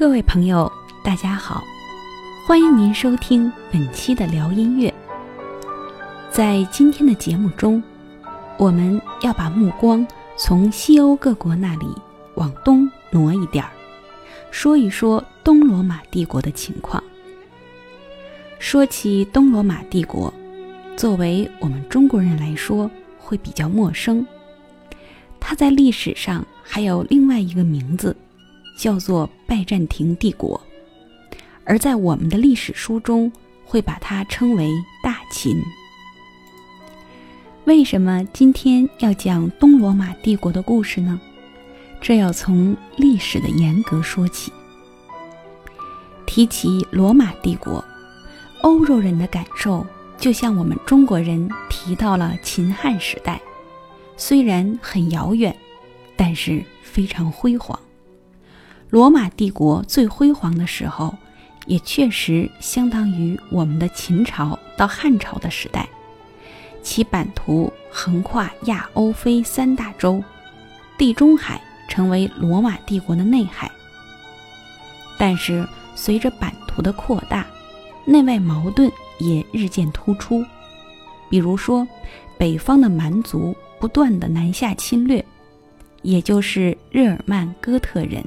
各位朋友，大家好，欢迎您收听本期的聊音乐。在今天的节目中，我们要把目光从西欧各国那里往东挪一点儿，说一说东罗马帝国的情况。说起东罗马帝国，作为我们中国人来说，会比较陌生。它在历史上还有另外一个名字。叫做拜占庭帝国，而在我们的历史书中会把它称为大秦。为什么今天要讲东罗马帝国的故事呢？这要从历史的严格说起。提起罗马帝国，欧洲人的感受就像我们中国人提到了秦汉时代，虽然很遥远，但是非常辉煌。罗马帝国最辉煌的时候，也确实相当于我们的秦朝到汉朝的时代，其版图横跨亚欧非三大洲，地中海成为罗马帝国的内海。但是随着版图的扩大，内外矛盾也日渐突出。比如说，北方的蛮族不断的南下侵略，也就是日耳曼哥特人。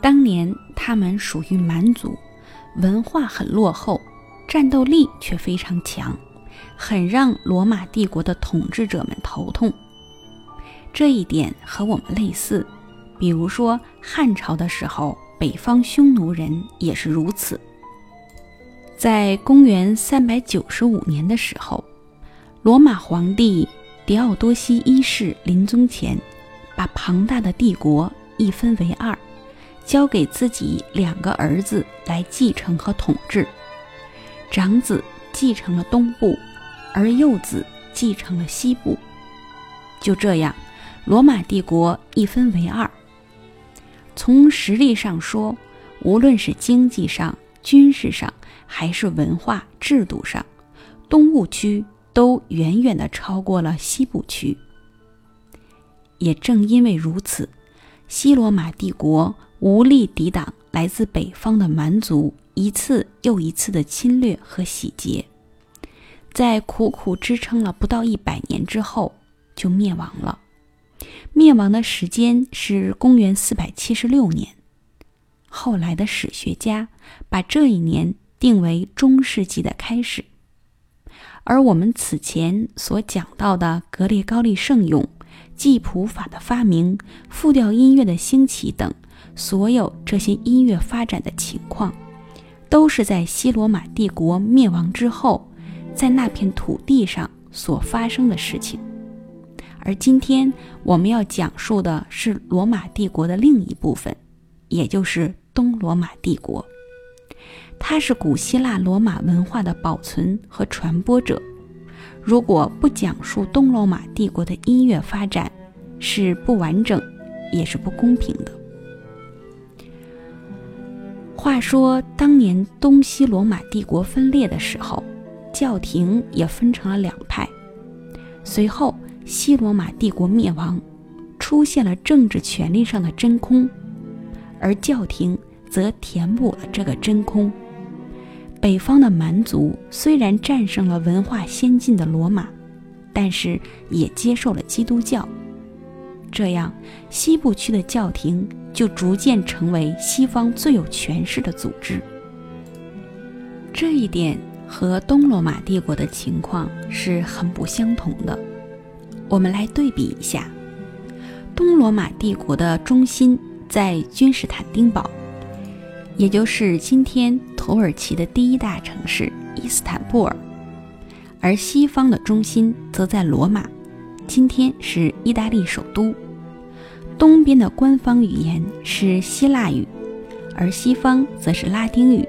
当年他们属于蛮族，文化很落后，战斗力却非常强，很让罗马帝国的统治者们头痛。这一点和我们类似，比如说汉朝的时候，北方匈奴人也是如此。在公元三百九十五年的时候，罗马皇帝狄奥多西一世临终前，把庞大的帝国一分为二。交给自己两个儿子来继承和统治，长子继承了东部，而幼子继承了西部。就这样，罗马帝国一分为二。从实力上说，无论是经济上、军事上，还是文化制度上，东部区都远远的超过了西部区。也正因为如此，西罗马帝国。无力抵挡来自北方的蛮族一次又一次的侵略和洗劫，在苦苦支撑了不到一百年之后，就灭亡了。灭亡的时间是公元四百七十六年。后来的史学家把这一年定为中世纪的开始。而我们此前所讲到的格列高利圣咏、记谱法的发明、复调音乐的兴起等。所有这些音乐发展的情况，都是在西罗马帝国灭亡之后，在那片土地上所发生的事情。而今天我们要讲述的是罗马帝国的另一部分，也就是东罗马帝国。它是古希腊罗马文化的保存和传播者。如果不讲述东罗马帝国的音乐发展，是不完整，也是不公平的。话说，当年东西罗马帝国分裂的时候，教廷也分成了两派。随后，西罗马帝国灭亡，出现了政治权力上的真空，而教廷则填补了这个真空。北方的蛮族虽然战胜了文化先进的罗马，但是也接受了基督教。这样，西部区的教廷就逐渐成为西方最有权势的组织。这一点和东罗马帝国的情况是很不相同的。我们来对比一下，东罗马帝国的中心在君士坦丁堡，也就是今天土耳其的第一大城市伊斯坦布尔，而西方的中心则在罗马。今天是意大利首都，东边的官方语言是希腊语，而西方则是拉丁语。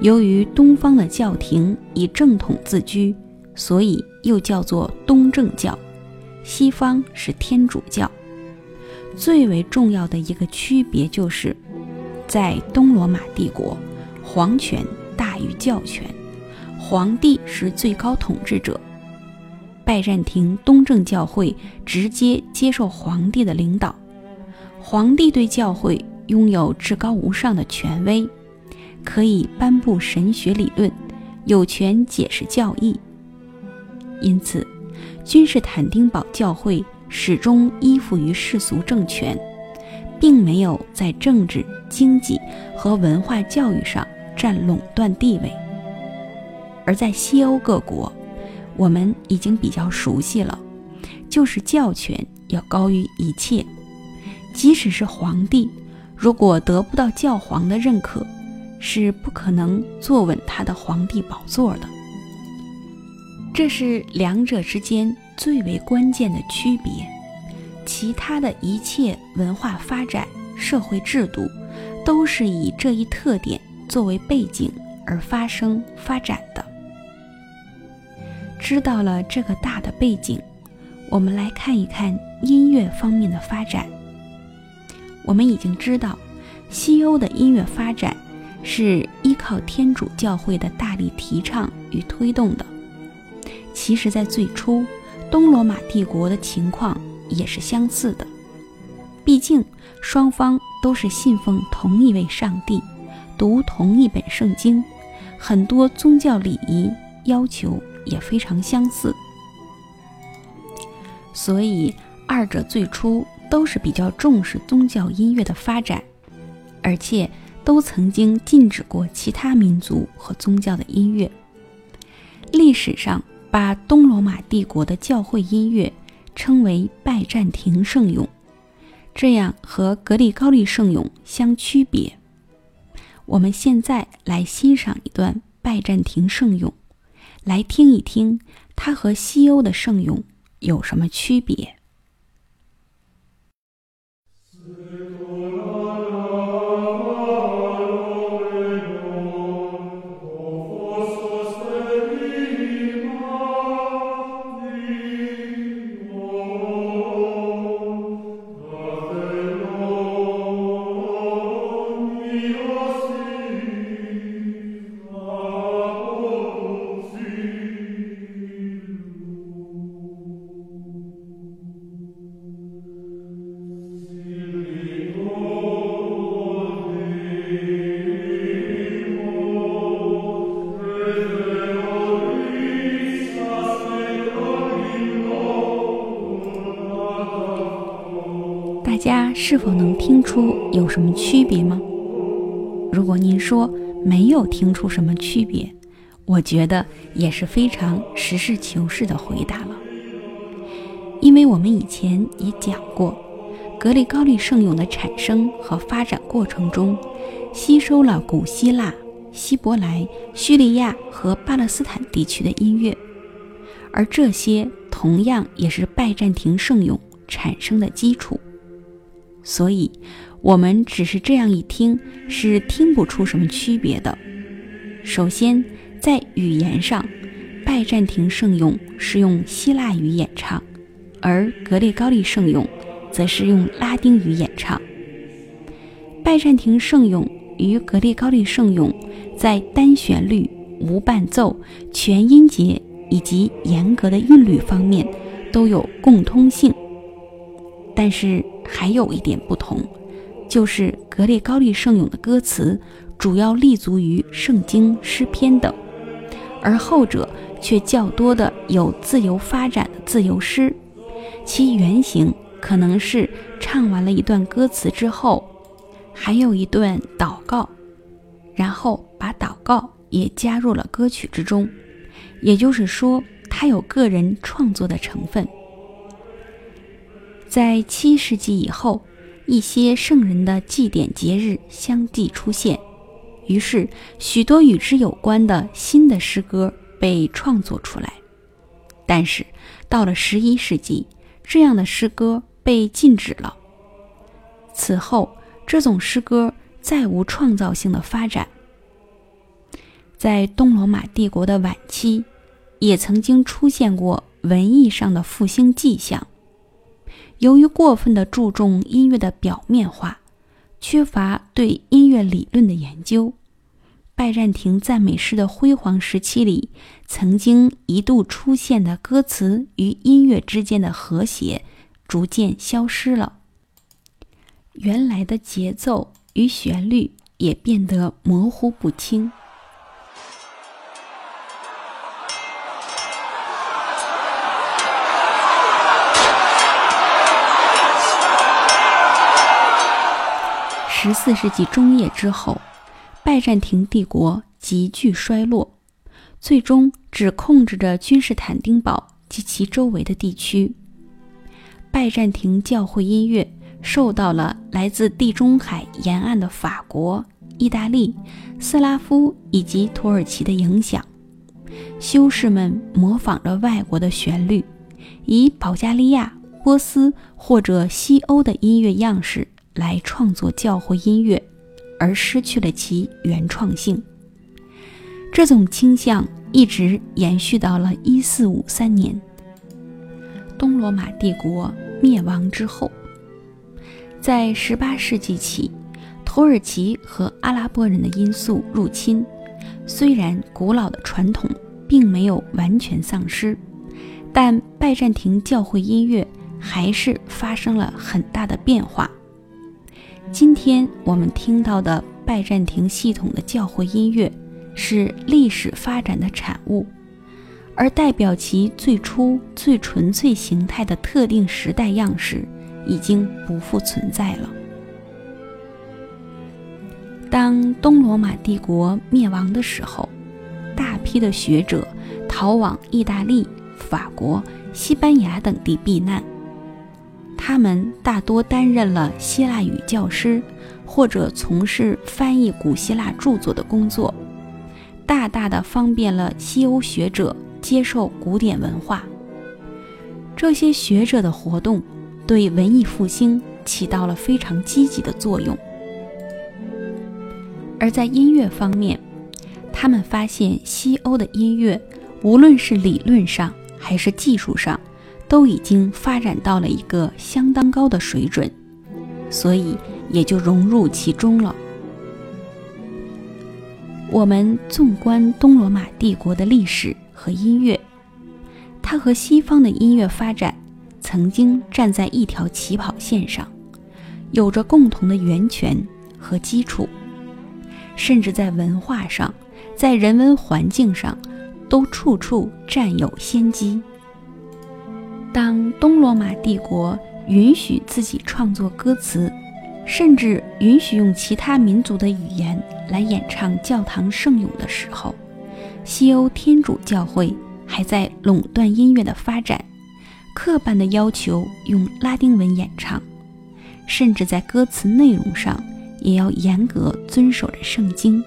由于东方的教廷以正统自居，所以又叫做东正教；西方是天主教。最为重要的一个区别就是，在东罗马帝国，皇权大于教权，皇帝是最高统治者。拜占庭东正教会直接接受皇帝的领导，皇帝对教会拥有至高无上的权威，可以颁布神学理论，有权解释教义。因此，君士坦丁堡教会始终依附于世俗政权，并没有在政治、经济和文化教育上占垄断地位。而在西欧各国，我们已经比较熟悉了，就是教权要高于一切，即使是皇帝。如果得不到教皇的认可，是不可能坐稳他的皇帝宝座的。这是两者之间最为关键的区别。其他的一切文化发展、社会制度，都是以这一特点作为背景而发生发展的。知道了这个大的背景，我们来看一看音乐方面的发展。我们已经知道，西欧的音乐发展是依靠天主教会的大力提倡与推动的。其实，在最初，东罗马帝国的情况也是相似的。毕竟，双方都是信奉同一位上帝，读同一本圣经，很多宗教礼仪要求也非常相似，所以二者最初。都是比较重视宗教音乐的发展，而且都曾经禁止过其他民族和宗教的音乐。历史上把东罗马帝国的教会音乐称为拜占庭圣咏，这样和格里高利圣咏相区别。我们现在来欣赏一段拜占庭圣咏，来听一听它和西欧的圣咏有什么区别。是否能听出有什么区别吗？如果您说没有听出什么区别，我觉得也是非常实事求是的回答了。因为我们以前也讲过，格里高利圣咏的产生和发展过程中，吸收了古希腊、希伯来、叙利亚和巴勒斯坦地区的音乐，而这些同样也是拜占庭圣咏产生的基础。所以，我们只是这样一听，是听不出什么区别的。首先，在语言上，拜占庭圣咏是用希腊语演唱，而格列高利圣咏则是用拉丁语演唱。拜占庭圣咏与格列高利圣咏在单旋律、无伴奏、全音节以及严格的韵律方面都有共通性，但是。还有一点不同，就是格列高利圣咏的歌词主要立足于圣经诗篇等，而后者却较多的有自由发展的自由诗，其原型可能是唱完了一段歌词之后，还有一段祷告，然后把祷告也加入了歌曲之中，也就是说，它有个人创作的成分。在七世纪以后，一些圣人的祭典节日相继出现，于是许多与之有关的新的诗歌被创作出来。但是到了十一世纪，这样的诗歌被禁止了。此后，这种诗歌再无创造性的发展。在东罗马帝国的晚期，也曾经出现过文艺上的复兴迹象。由于过分的注重音乐的表面化，缺乏对音乐理论的研究，拜占庭赞美诗的辉煌时期里，曾经一度出现的歌词与音乐之间的和谐逐渐消失了。原来的节奏与旋律也变得模糊不清。十四世纪中叶之后，拜占庭帝国急剧衰落，最终只控制着君士坦丁堡及其周围的地区。拜占庭教会音乐受到了来自地中海沿岸的法国、意大利、斯拉夫以及土耳其的影响。修士们模仿着外国的旋律，以保加利亚、波斯或者西欧的音乐样式。来创作教会音乐，而失去了其原创性。这种倾向一直延续到了1453年，东罗马帝国灭亡之后。在18世纪起，土耳其和阿拉伯人的因素入侵，虽然古老的传统并没有完全丧失，但拜占庭教会音乐还是发生了很大的变化。今天我们听到的拜占庭系统的教会音乐，是历史发展的产物，而代表其最初最纯粹形态的特定时代样式已经不复存在了。当东罗马帝国灭亡的时候，大批的学者逃往意大利、法国、西班牙等地避难。他们大多担任了希腊语教师，或者从事翻译古希腊著作的工作，大大的方便了西欧学者接受古典文化。这些学者的活动对文艺复兴起到了非常积极的作用。而在音乐方面，他们发现西欧的音乐，无论是理论上还是技术上。都已经发展到了一个相当高的水准，所以也就融入其中了。我们纵观东罗马帝国的历史和音乐，它和西方的音乐发展曾经站在一条起跑线上，有着共同的源泉和基础，甚至在文化上、在人文环境上，都处处占有先机。当东罗马帝国允许自己创作歌词，甚至允许用其他民族的语言来演唱教堂圣咏的时候，西欧天主教会还在垄断音乐的发展，刻板的要求用拉丁文演唱，甚至在歌词内容上也要严格遵守着圣经。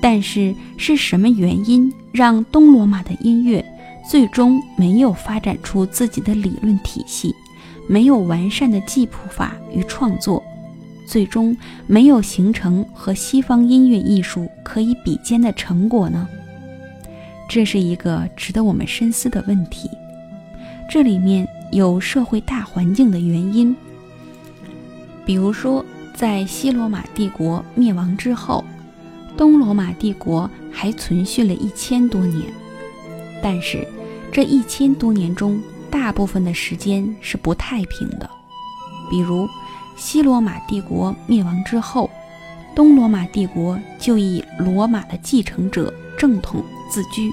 但是，是什么原因让东罗马的音乐？最终没有发展出自己的理论体系，没有完善的记谱法与创作，最终没有形成和西方音乐艺术可以比肩的成果呢？这是一个值得我们深思的问题。这里面有社会大环境的原因，比如说，在西罗马帝国灭亡之后，东罗马帝国还存续了一千多年，但是。这一千多年中，大部分的时间是不太平的。比如，西罗马帝国灭亡之后，东罗马帝国就以罗马的继承者正统自居，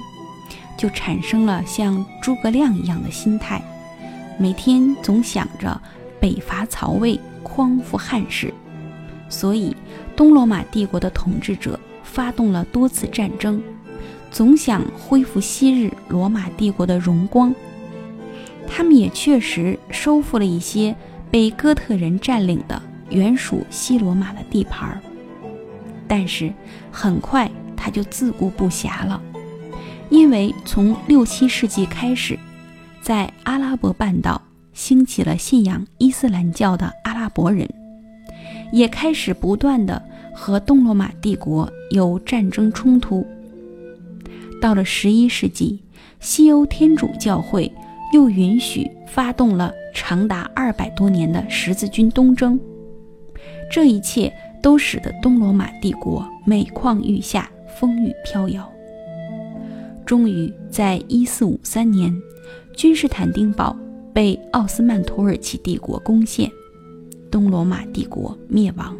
就产生了像诸葛亮一样的心态，每天总想着北伐曹魏，匡复汉室。所以，东罗马帝国的统治者发动了多次战争。总想恢复昔日罗马帝国的荣光，他们也确实收复了一些被哥特人占领的原属西罗马的地盘儿。但是很快他就自顾不暇了，因为从六七世纪开始，在阿拉伯半岛兴起了信仰伊斯兰教的阿拉伯人，也开始不断的和东罗马帝国有战争冲突。到了十一世纪，西欧天主教会又允许发动了长达二百多年的十字军东征，这一切都使得东罗马帝国每况愈下，风雨飘摇。终于在一四五三年，君士坦丁堡被奥斯曼土耳其帝国攻陷，东罗马帝国灭亡，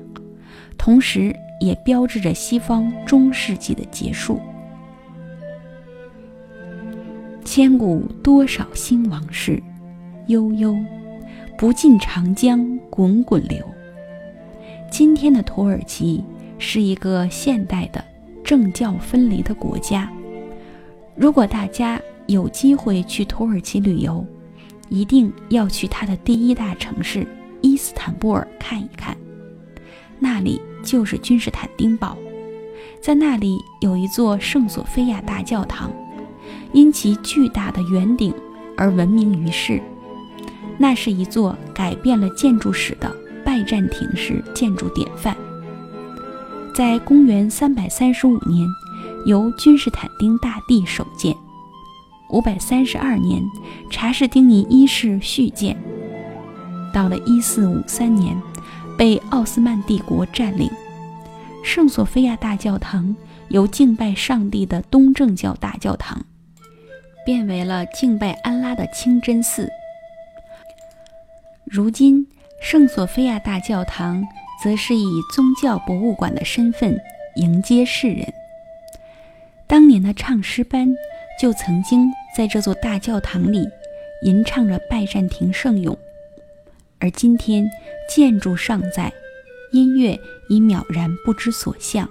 同时也标志着西方中世纪的结束。千古多少兴亡事，悠悠，不尽长江滚滚流。今天的土耳其是一个现代的政教分离的国家。如果大家有机会去土耳其旅游，一定要去它的第一大城市伊斯坦布尔看一看。那里就是君士坦丁堡，在那里有一座圣索菲亚大教堂。因其巨大的圆顶而闻名于世，那是一座改变了建筑史的拜占庭式建筑典范。在公元335年，由君士坦丁大帝首建；532年，查士丁尼一世续建；到了1453年，被奥斯曼帝国占领。圣索菲亚大教堂由敬拜上帝的东正教大教堂。变为了敬拜安拉的清真寺。如今，圣索菲亚大教堂则是以宗教博物馆的身份迎接世人。当年的唱诗班就曾经在这座大教堂里吟唱着拜占庭圣咏，而今天建筑尚在，音乐已渺然不知所向。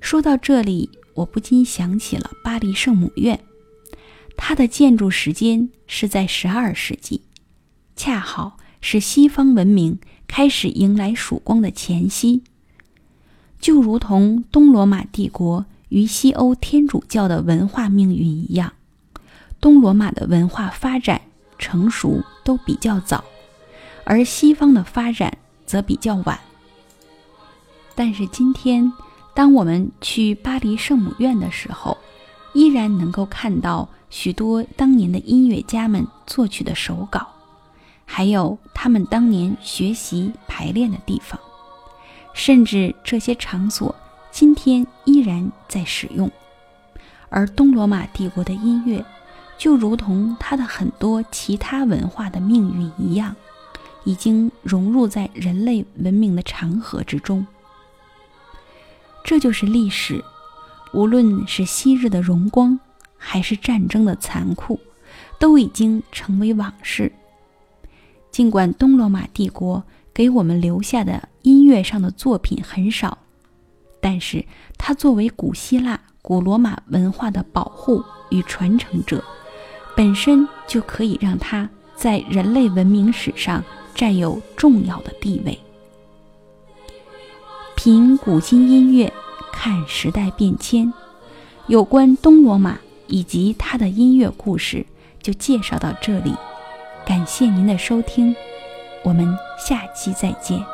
说到这里，我不禁想起了巴黎圣母院。它的建筑时间是在十二世纪，恰好是西方文明开始迎来曙光的前夕。就如同东罗马帝国与西欧天主教的文化命运一样，东罗马的文化发展成熟都比较早，而西方的发展则比较晚。但是今天，当我们去巴黎圣母院的时候，依然能够看到。许多当年的音乐家们作曲的手稿，还有他们当年学习排练的地方，甚至这些场所今天依然在使用。而东罗马帝国的音乐，就如同它的很多其他文化的命运一样，已经融入在人类文明的长河之中。这就是历史，无论是昔日的荣光。还是战争的残酷，都已经成为往事。尽管东罗马帝国给我们留下的音乐上的作品很少，但是它作为古希腊、古罗马文化的保护与传承者，本身就可以让它在人类文明史上占有重要的地位。品古今音乐看时代变迁，有关东罗马。以及他的音乐故事就介绍到这里，感谢您的收听，我们下期再见。